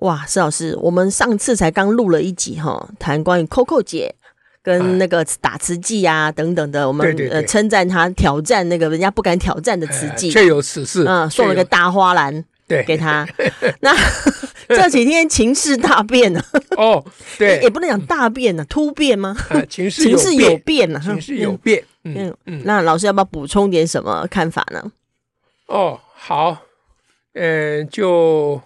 哇，施老师，我们上次才刚录了一集哈，谈关于 Coco 姐跟那个打慈济啊等等的，我们呃称赞她挑战那个人家不敢挑战的慈济，确有此事。嗯，送了个大花篮对给她。那 这几天情势大变呢？哦，对，也不能讲大变呢，突变吗？情势情势有变呢，情势有变。嗯嗯，那老师要不要补充点什么看法呢？哦，好，嗯，就。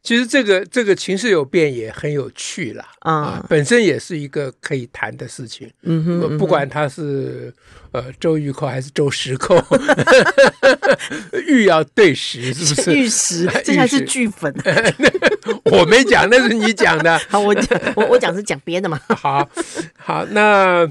其实这个这个情势有变也很有趣啦，啊，啊，本身也是一个可以谈的事情。嗯哼，嗯哼，不管他是呃周玉蔻还是周石蔻，玉要对石是不是？玉石，这才是剧粉。我没讲，那是你讲的。好，我讲我我讲是讲别的嘛。好，好，那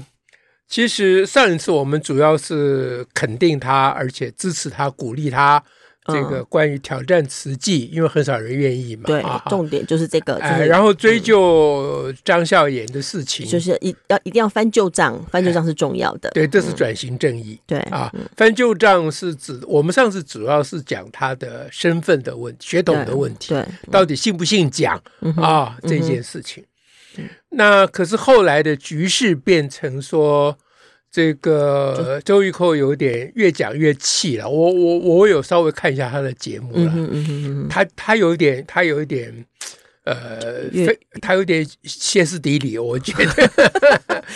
其实上一次我们主要是肯定他，而且支持他，鼓励他。这个关于挑战慈济，因为很少人愿意嘛。对，重点就是这个。哎，然后追究张孝言的事情，就是一要一定要翻旧账，翻旧账是重要的。对，这是转型正义。对啊，翻旧账是指我们上次主要是讲他的身份的问题、血统的问题，对，到底姓不姓蒋啊这件事情。那可是后来的局势变成说。这个周玉蔻有点越讲越气了，我我我有稍微看一下他的节目了，嗯嗯嗯他他有一点他有一点，呃，非他有点歇斯底里，我觉得。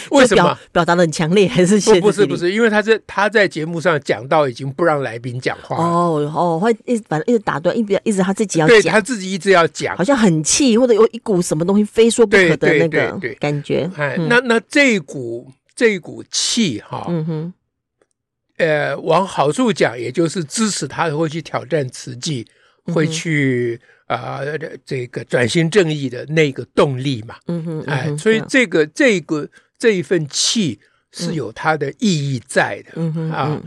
为什么？表达的很强烈，还是歇斯底里？不是不是，因为他是他在节目上讲到已经不让来宾讲话哦哦，会一直反正一直打断，一直一直他自己要讲，对他自己一直要讲，好像很气，或者有一股什么东西非说不可的那个感觉。哎，那那这一股。这一股气哈，嗯哼，呃，往好处讲，也就是支持他会去挑战慈济，嗯、会去啊、呃，这个转型正义的那个动力嘛，嗯哼，哎，所以这个这个这一份气是有它的意义在的，嗯哼啊，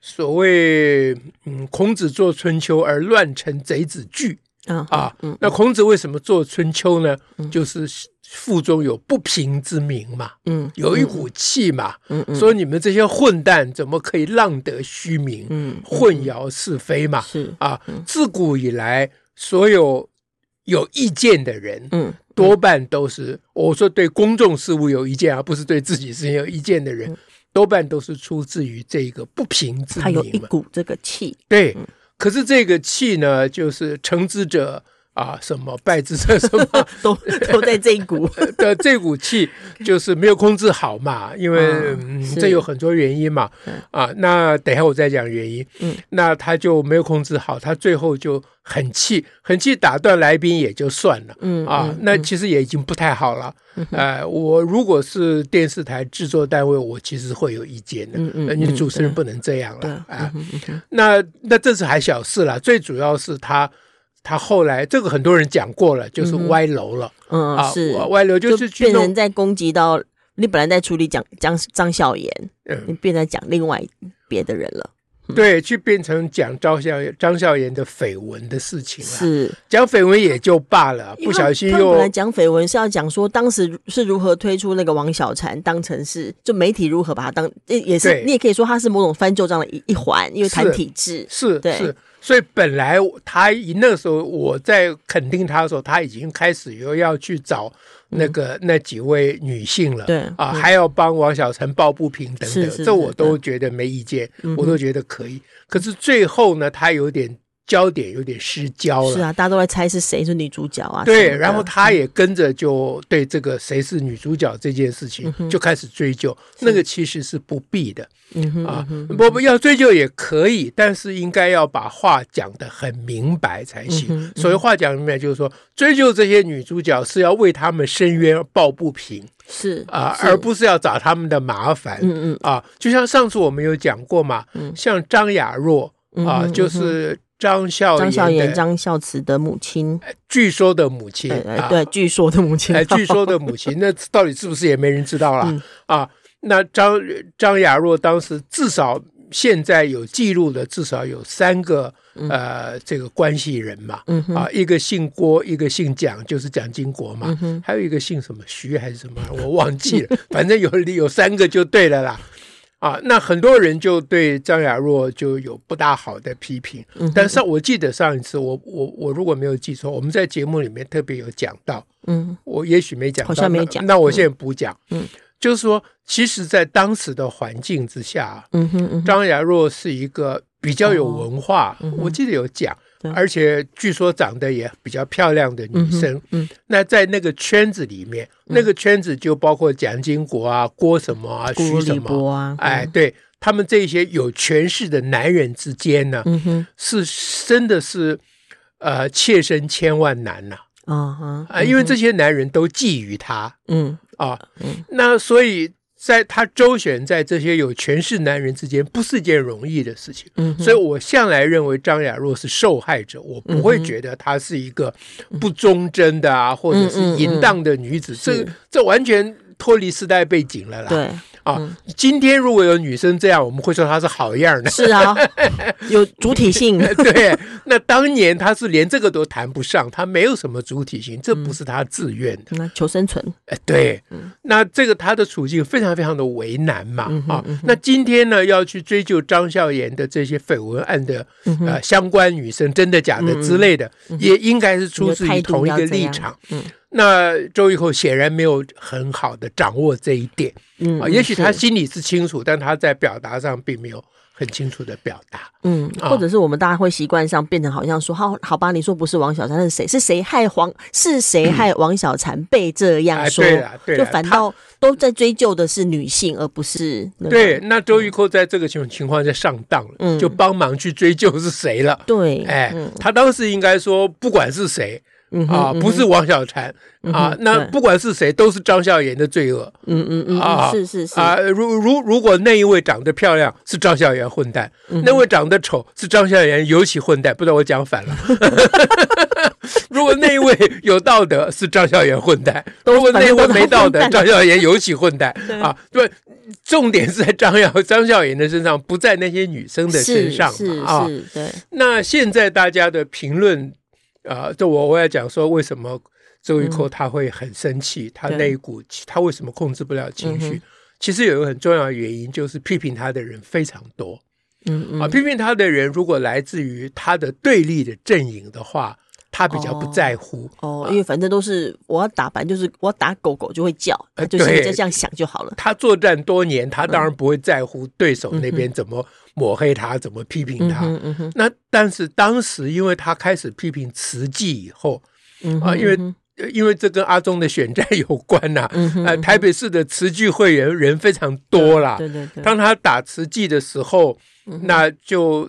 所谓嗯，孔子作春秋而乱臣贼子惧啊，那孔子为什么做春秋呢？就是。腹中有不平之鸣嘛，嗯，有一股气嘛，嗯，说你们这些混蛋怎么可以浪得虚名，嗯，混淆是非嘛，是啊，自古以来，所有有意见的人，嗯，多半都是我说对公众事务有意见，而不是对自己事情有意见的人，多半都是出自于这个不平之鸣，他有一股这个气，对，可是这个气呢，就是成之者。啊，什么败之者什么 都都在这一股 的这股气，就是没有控制好嘛，因为、这有很多原因嘛。啊，那等一下我再讲原因。嗯，那他就没有控制好，他最后就很气，很气打断来宾也就算了。嗯啊，那其实也已经不太好了。嗯、呃，我如果是电视台制作单位，我其实会有意见的。嗯嗯，你主持人不能这样了啊。那那这是还小事了，最主要是他。他后来这个很多人讲过了，就是歪楼了。嗯，啊、是歪楼，就是变成在攻击到你本来在处理讲张张笑言，嗯，你变成讲另外别的人了。嗯、对，去变成讲张孝张孝颜的绯闻的事情了。是。讲绯闻也就罢了，不小心又本来讲绯闻是要讲说当时是如何推出那个王小婵，当成是就媒体如何把它当，也是你也可以说它是某种翻旧账的一一环，因为谈体制。是，是对。是。所以本来他那个时候我在肯定他的时候，他已经开始又要去找那个、嗯、那几位女性了，对啊，还要帮王小晨抱不平等等，这我都觉得没意见，我都觉得可以。可是最后呢，他有点。焦点有点失焦了，是啊，大家都在猜是谁是女主角啊。对，然后他也跟着就对这个谁是女主角这件事情就开始追究，那个其实是不必的，啊，不不要追究也可以，但是应该要把话讲得很明白才行。所谓话讲明白，就是说追究这些女主角是要为他们伸冤抱不平，是啊，而不是要找他们的麻烦。嗯嗯啊，就像上次我们有讲过嘛，像张雅若啊，就是。张孝张孝颜张孝慈的母亲，据说的母亲，对，据说的母亲，哎，据说的母亲，那到底是不是也没人知道了啊？那张张雅若当时至少现在有记录的至少有三个呃这个关系人嘛，啊，一个姓郭，一个姓蒋，就是蒋经国嘛，还有一个姓什么徐还是什么，我忘记了，反正有有三个就对了啦。啊，那很多人就对张雅若就有不大好的批评。嗯、但是我记得上一次我我我如果没有记错，我们在节目里面特别有讲到。嗯，我也许没讲到，好像没讲。那我现在补讲。嗯，就是说，其实，在当时的环境之下，嗯哼，嗯哼，张雅若是一个比较有文化。哦嗯、我记得有讲。而且据说长得也比较漂亮的女生，嗯，嗯，那在那个圈子里面，嗯、那个圈子就包括蒋经国啊、郭什么啊、徐什么啊，哎，对。他们这些有权势的男人之间呢，是真的是呃切身千万难呐，啊哈，啊，因为这些男人都觊觎她，嗯。啊，嗯，那所以。在他周旋在这些有权势男人之间，不是一件容易的事情。嗯，所以我向来认为张雅若是受害者，我不会觉得她是一个不忠贞的啊，或者是淫荡的女子。这这完全脱离时代背景了啦。对。啊，今天如果有女生这样，我们会说她是好样的。是啊，有主体性。对，那当年她是连这个都谈不上，她没有什么主体性，这不是她自愿的。那求生存。哎，对，那这个她的处境非常非常的为难嘛。啊，那今天呢，要去追究张孝颜的这些绯闻案的呃相关女生真的假的之类的，也应该是出自于同一个立场。嗯。那周玉蔻显然没有很好的掌握这一点，嗯，也许他心里是清楚，但他在表达上并没有很清楚的表达，嗯，或者是我们大家会习惯上变成好像说，好，好吧，你说不是王小婵，是谁？是谁害黄？是谁害王小婵被这样说？对对，就反倒都在追究的是女性，而不是对。那周玉蔻在这个情情况下上当了，嗯，就帮忙去追究是谁了，对，哎，他当时应该说，不管是谁。啊，不是王小婵啊，那不管是谁，都是张孝颜的罪恶。嗯嗯嗯啊，是是是啊，如如如果那一位长得漂亮是张孝颜混蛋，那位长得丑是张孝颜尤其混蛋。不知道我讲反了。如果那一位有道德是张孝颜混蛋，如果那一位没道德，张孝颜尤其混蛋啊。对，重点是在张耀张孝颜的身上，不在那些女生的身上啊。对。那现在大家的评论。啊，这我我要讲说，为什么周玉蔻他会很生气？他那一股气，他为什么控制不了情绪？其实有一个很重要的原因，就是批评他的人非常多。嗯嗯，啊，批评他的人如果来自于他的对立的阵营的话，他比较不在乎。哦，因为反正都是我要打，反正就是我要打狗狗就会叫，就是就这样想就好了。他作战多年，他当然不会在乎对手那边怎么。抹黑他，怎么批评他？嗯嗯、那但是当时，因为他开始批评慈济以后，嗯、啊，因为因为这跟阿中的选战有关呐、啊。嗯、哼呃，台北市的慈济会员人非常多啦。对对对。当他打慈济的时候，嗯、那就。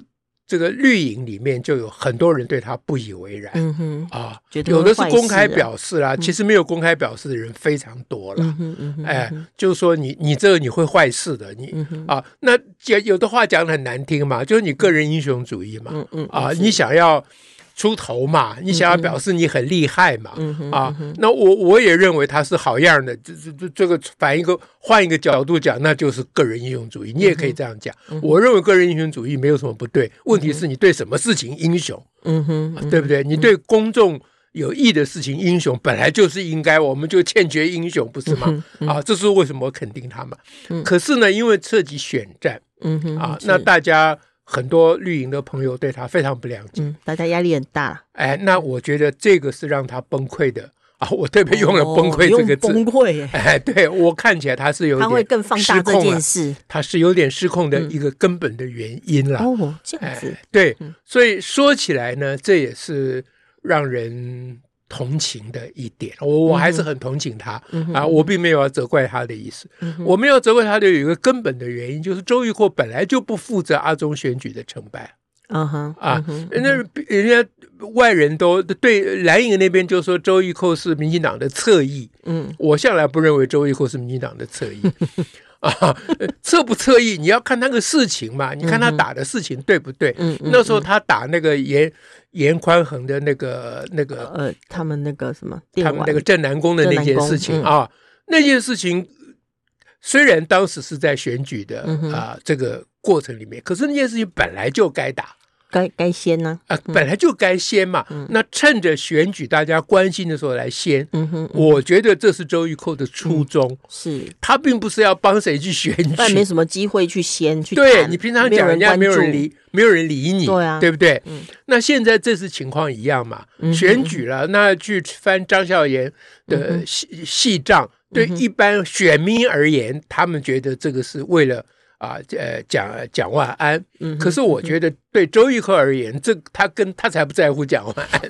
这个绿营里面就有很多人对他不以为然，嗯哼啊，有的是公开表示啦，其实没有公开表示的人非常多了，哎，就是说你你这个你会坏事的，你啊，那有有的话讲的很难听嘛，就是你个人英雄主义嘛，啊，你想要。出头嘛，你想要表示你很厉害嘛？嗯、啊，嗯、那我我也认为他是好样的。这这这这个反一个换一个角度讲，那就是个人英雄主义。你也可以这样讲。嗯、我认为个人英雄主义没有什么不对。问题是你对什么事情英雄？嗯哼，啊、对不对？你对公众有益的事情英雄，本来就是应该，我们就欠缺英雄，不是吗？啊，这是为什么我肯定他们。嗯、可是呢，因为涉及选战，嗯哼，啊，那大家。很多绿营的朋友对他非常不谅解，嗯，大家压力很大。哎，那我觉得这个是让他崩溃的 啊！我特别用了“崩溃”这个字，哦、崩溃。哎，对我看起来他是有点他会更放大这件事，他是有点失控的一个根本的原因了。哦，这样子，对，所以说起来呢，这也是让人。同情的一点，我我还是很同情他、嗯、啊，我并没有要责怪他的意思。嗯、我没有责怪他的有一个根本的原因，就是周玉蔻本来就不负责阿中选举的成败。嗯哼啊，那人家外人都对蓝营那边就说周玉蔻是民进党的侧翼。嗯，我向来不认为周玉蔻是民进党的侧翼。啊，侧不侧翼，你要看那个事情嘛，你看他打的事情对不对？嗯，那时候他打那个严严宽恒的那个那个呃，他们那个什么，他们那个镇南宫的那件事情啊，那件事情虽然当时是在选举的啊这个过程里面，可是那件事情本来就该打。该该先呢？啊，本来就该先嘛。嗯、那趁着选举大家关心的时候来先。嗯哼，嗯哼，我觉得这是周玉蔻的初衷。嗯、是，他并不是要帮谁去选举，但没什么机会去先去。对，你平常讲人家没有人理，没有人理你，对啊，对不对？嗯、那现在这次情况一样嘛。嗯、选举了，那去翻张孝言的细细账，嗯、对一般选民而言，他们觉得这个是为了。啊，呃，蒋蒋万安，可是我觉得对周玉蔻而言，这他跟他才不在乎蒋万安，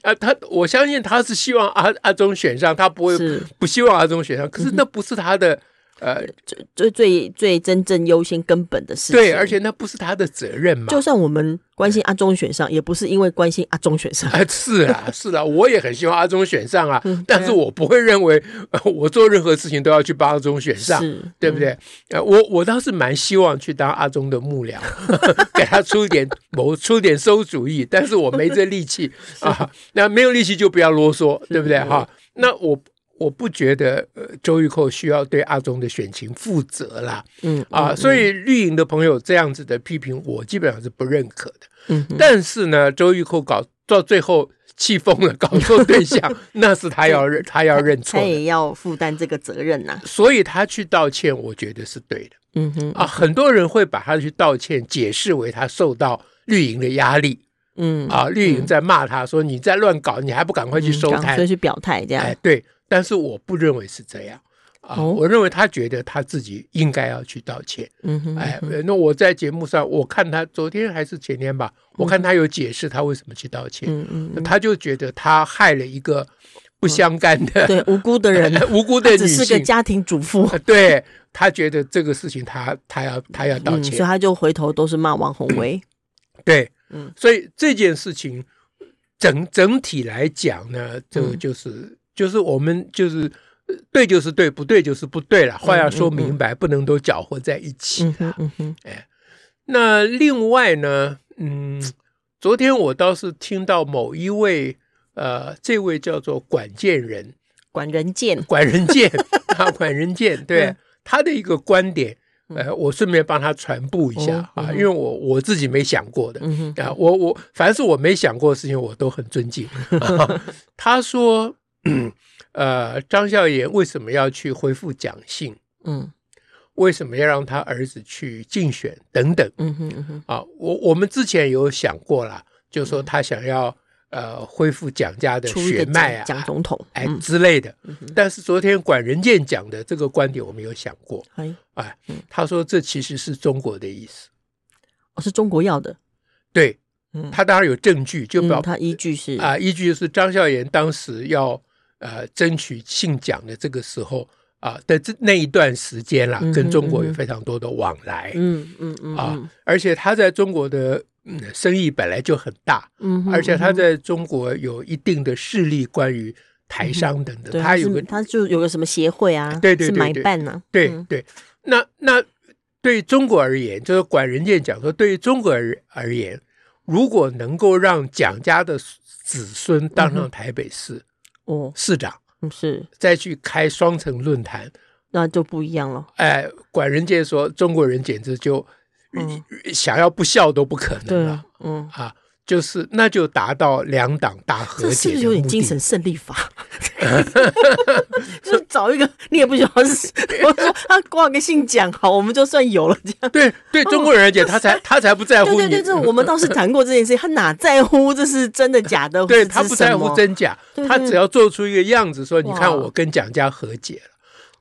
啊，他我相信他是希望阿阿中选上，他不会不希望阿中选上，可是那不是他的。呃，最最最最真正优先根本的事情，对，而且那不是他的责任嘛。就算我们关心阿中选上，也不是因为关心阿中选上。啊，是啊，是啊，我也很希望阿中选上啊，但是我不会认为我做任何事情都要去帮阿中选上，对不对？呃，我我倒是蛮希望去当阿中的幕僚，给他出一点谋，出点馊主意，但是我没这力气 啊。那没有力气就不要啰嗦，对不对？哈，那我。我不觉得呃，周玉蔻需要对阿中的选情负责啦，嗯啊，所以绿营的朋友这样子的批评，我基本上是不认可的。嗯，但是呢，周玉蔻搞到最后气疯了，搞错对象，那是他要认，他要认错，他也要负担这个责任呐。所以他去道歉，我觉得是对的。嗯哼，啊，很多人会把他去道歉解释为他受到绿营的压力。嗯啊，绿营在骂他说你在乱搞，你还不赶快去收摊，所以去表态这样。哎，对。但是我不认为是这样啊，哦、我认为他觉得他自己应该要去道歉。嗯哼，哎，那我在节目上，我看他昨天还是前天吧，我看他有解释他为什么去道歉。嗯嗯，他就觉得他害了一个不相干的、嗯、对无辜的人，无辜的女性，只是个家庭主妇。对，他觉得这个事情他他要他要道歉，嗯，所以他就回头都是骂王鸿薇。对，嗯，所以这件事情整整体来讲呢，这个就是。嗯就是我们就是对就是对，不对就是不对了。话要说明白，嗯嗯嗯、不能都搅和在一起。嗯哼，哎，那另外呢，嗯，昨天我倒是听到某一位，呃，这位叫做管建人，管人健，管人健 啊，管人健，对、嗯、他的一个观点，呃，我顺便帮他传播一下、嗯、啊，因为我我自己没想过的、嗯、啊，我我凡是我没想过的事情，我都很尊敬。啊、他说。嗯，呃，张孝炎为什么要去恢复蒋姓？嗯，为什么要让他儿子去竞选？等等。嗯哼嗯哼。啊，我我们之前有想过了，就说他想要呃恢复蒋家的血脉啊，蒋总统哎之类的。但是昨天管仁健讲的这个观点，我们有想过。哎，哎他说这其实是中国的意思。哦，是中国要的。对，他当然有证据，就表他依据是啊，依据就是张孝炎当时要。呃，争取姓蒋的这个时候啊的这那一段时间啦，跟中国有非常多的往来，嗯嗯嗯啊，而且他在中国的生意本来就很大，嗯，而且他在中国有一定的势力，关于台商等等，他有个他就有个什么协会啊，对对对，买办呢，对对，那那对中国而言，就是管仁健讲说，对于中国而而言，如果能够让蒋家的子孙当上台北市。哦，市长是再去开双城论坛，那就不一样了。哎，管人家说，中国人简直就想要不笑都不可能了。嗯啊。就是，那就达到两党大和解。是不是有点精神胜利法？就是找一个你也不晓得是，我说他挂个姓蒋好，我们就算有了这样。对对，中国人而且，他才他才不在乎。对对对，这我们倒是谈过这件事情，他哪在乎这是真的假的？对他不在乎真假，他只要做出一个样子，说你看我跟蒋家和解了。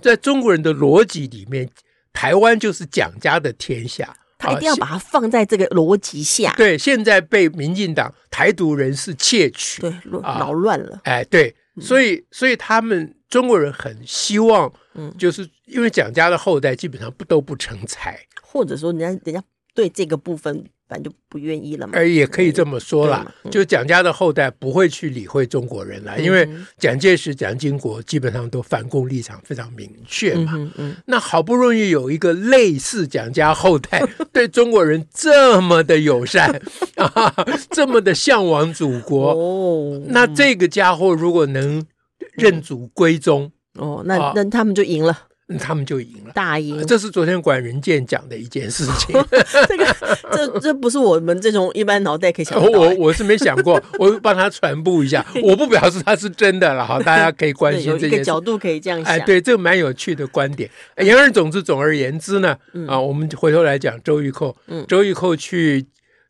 在中国人的逻辑里面，台湾就是蒋家的天下。他一定要把它放在这个逻辑下。对，现在被民进党台独人士窃取，对，扰乱了。哎，对，所以，所以他们中国人很希望，嗯，就是因为蒋家的后代基本上不都不成才，或者说人家人家对这个部分反正就不愿意了嘛。而也可以这么说啦，嗯、就蒋家的后代不会去理会中国人了，嗯、因为蒋介石、蒋经国基本上都反共立场非常明确嘛。嗯嗯、那好不容易有一个类似蒋家后代 对中国人这么的友善 啊，这么的向往祖国，哦、那这个家伙如果能认祖归宗，哦，那那他们就赢了。他们就赢了，大赢。这是昨天管仁健讲的一件事情。这个，这这不是我们这种一般脑袋可以想到。我我是没想过，我帮他传播一下。我不表示他是真的了哈，大家可以关心这个角度可以这样想。哎，对，这个蛮有趣的观点。言而总之，总而言之呢，啊，我们回头来讲周玉蔻。周玉蔻去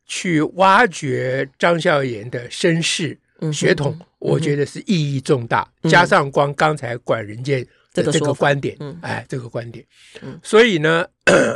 去挖掘张孝严的身世血统，我觉得是意义重大。加上光刚才管仁健。这个观点，嗯、哎，这个观点，嗯、所以呢，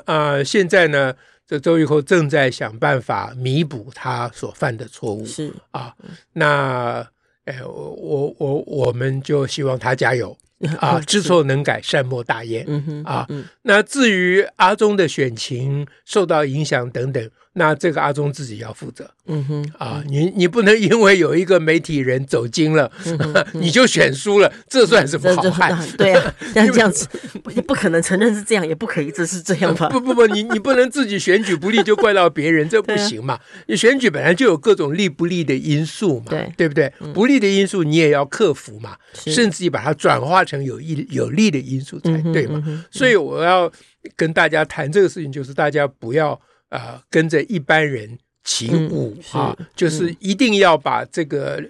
啊、呃，现在呢，这周玉蔻正在想办法弥补他所犯的错误，是。啊，那，哎，我我我们就希望他加油。啊，知错能改，善莫大焉，嗯哼啊，嗯、那至于阿中的选情受到影响等等。那这个阿中自己要负责，嗯哼，啊，你你不能因为有一个媒体人走精了，你就选输了，这算什么好汉？对啊，像这样子，也不可能承认是这样，也不可以这是这样吧？不不不，你你不能自己选举不利就怪到别人，这不行嘛。你选举本来就有各种利不利的因素嘛，对对不对？不利的因素你也要克服嘛，甚至于把它转化成有益有利的因素才对嘛。所以我要跟大家谈这个事情，就是大家不要。啊、呃，跟着一般人起舞、嗯、啊，就是一定要把这个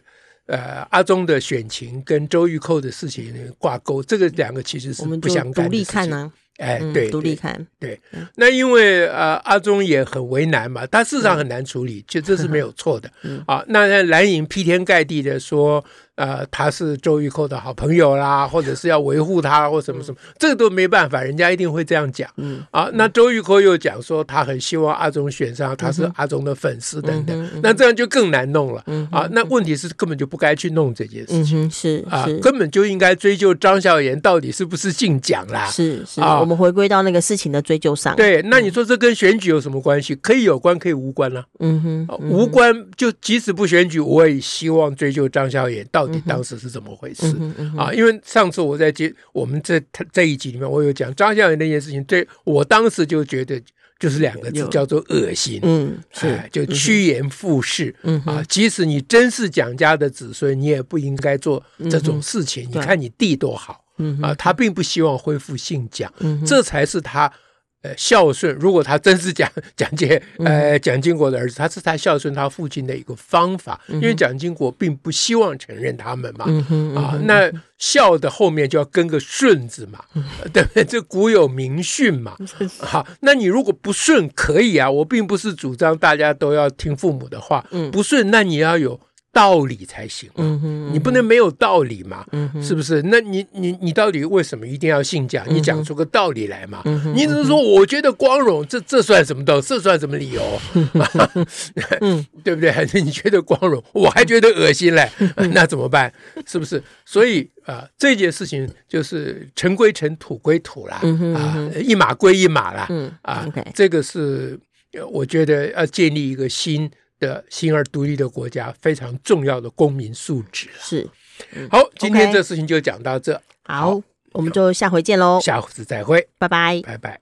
呃阿中的选情跟周玉蔻的事情挂钩，这个两个其实是不相干的。哎，对，独立看，对，那因为呃，阿中也很为难嘛，他事实上很难处理，就这是没有错的 啊。那蓝营劈天盖地的说，呃，他是周玉蔻的好朋友啦，或者是要维护他或什么什么，这个都没办法，人家一定会这样讲。啊，那周玉蔻又讲说，他很希望阿忠选上，他是阿忠的粉丝等等，那这样就更难弄了。啊，那问题是根本就不该去弄这件事情，是啊，根本就应该追究张孝严到底是不是姓蒋啦。是是啊。我们回归到那个事情的追究上。对，那你说这跟选举有什么关系？可以有关，可以无关呢？嗯哼，无关就即使不选举，我也希望追究张孝严到底当时是怎么回事啊？因为上次我在接我们这这一集里面，我有讲张孝严那件事情，对我当时就觉得就是两个字，叫做恶心。嗯，是，就趋炎附势。嗯啊，即使你真是蒋家的子孙，你也不应该做这种事情。你看你弟多好。嗯啊，他并不希望恢复姓蒋，嗯、这才是他呃孝顺。如果他真是蒋蒋介呃蒋经国的儿子，他是他孝顺他父亲的一个方法。因为蒋经国并不希望承认他们嘛，啊，那孝的后面就要跟个顺字嘛，嗯、对不对？这古有明训嘛。好、啊，那你如果不顺可以啊，我并不是主张大家都要听父母的话，嗯、不顺那你要有。道理才行，嗯哼，你不能没有道理嘛，是不是？那你你你到底为什么一定要姓蒋？你讲出个道理来嘛，嗯，你只是说我觉得光荣，这这算什么道？这算什么理由？嗯，对不对？还是你觉得光荣，我还觉得恶心嘞？那怎么办？是不是？所以啊，这件事情就是尘归尘，土归土啦，啊，一码归一码啦，啊，这个是我觉得要建立一个新。的新而独立的国家，非常重要的公民素质是。好，今天这事情就讲到这。好，我们就下回见喽。下次再会，拜拜，拜拜。